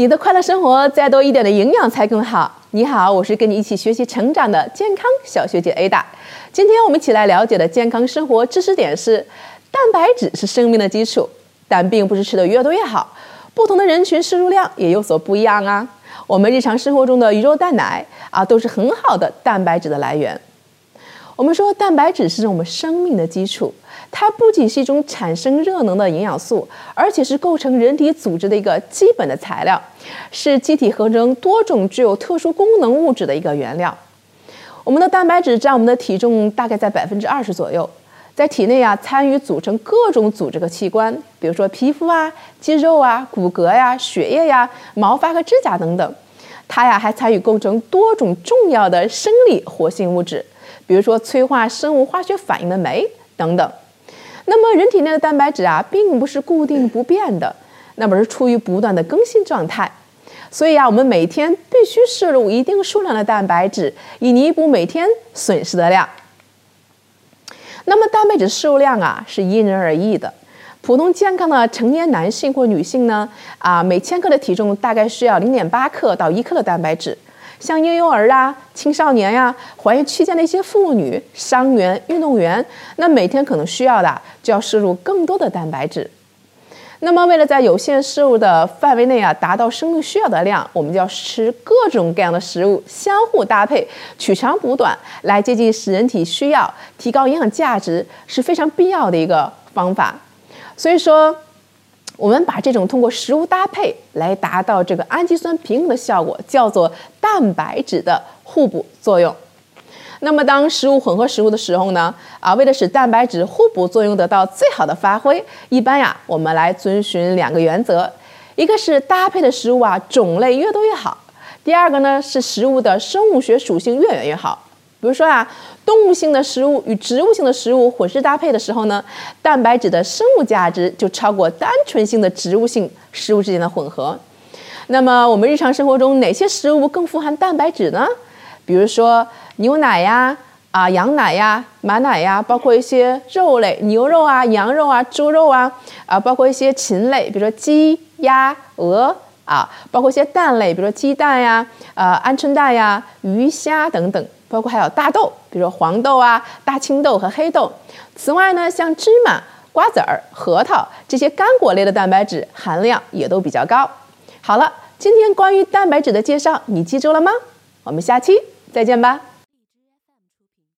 你的快乐生活再多一点的营养才更好。你好，我是跟你一起学习成长的健康小学姐 Ada。今天我们一起来了解的健康生活知识点是：蛋白质是生命的基础，但并不是吃的越多越好。不同的人群摄入量也有所不一样啊。我们日常生活中的鱼肉、蛋奶啊，都是很好的蛋白质的来源。我们说蛋白质是我们生命的基础，它不仅是一种产生热能的营养素，而且是构成人体组织的一个基本的材料，是机体合成多种具有特殊功能物质的一个原料。我们的蛋白质占我们的体重大概在百分之二十左右，在体内啊参与组成各种组织和器官，比如说皮肤啊、肌肉啊、骨骼呀、血液呀、毛发和指甲等等。它呀还参与构成多种重要的生理活性物质。比如说催化生物化学反应的酶等等，那么人体内的蛋白质啊，并不是固定不变的，那么是处于不断的更新状态。所以啊，我们每天必须摄入一定数量的蛋白质，以弥补每天损失的量。那么蛋白质摄入量啊，是因人而异的。普通健康的成年男性或女性呢，啊，每千克的体重大概需要零点八克到一克的蛋白质。像婴幼儿啊、青少年呀、怀孕期间的一些妇女、伤员、运动员，那每天可能需要的就要摄入更多的蛋白质。那么，为了在有限摄入的范围内啊，达到生命需要的量，我们就要吃各种各样的食物，相互搭配，取长补短，来接近使人体需要，提高营养价值，是非常必要的一个方法。所以说。我们把这种通过食物搭配来达到这个氨基酸平衡的效果，叫做蛋白质的互补作用。那么，当食物混合食物的时候呢？啊，为了使蛋白质互补作用得到最好的发挥，一般呀，我们来遵循两个原则：一个是搭配的食物啊种类越多越好；第二个呢是食物的生物学属性越远越好。比如说啊，动物性的食物与植物性的食物混食搭配的时候呢，蛋白质的生物价值就超过单纯性的植物性食物之间的混合。那么我们日常生活中哪些食物更富含蛋白质呢？比如说牛奶呀、啊羊奶呀、马奶呀，包括一些肉类，牛肉啊、羊肉啊、猪肉啊，啊包括一些禽类，比如说鸡、鸭、鹅啊，包括一些蛋类，比如说鸡蛋呀、呃鹌鹑蛋呀、鱼虾等等。包括还有大豆，比如黄豆啊、大青豆和黑豆。此外呢，像芝麻、瓜子儿、核桃这些干果类的蛋白质含量也都比较高。好了，今天关于蛋白质的介绍你记住了吗？我们下期再见吧。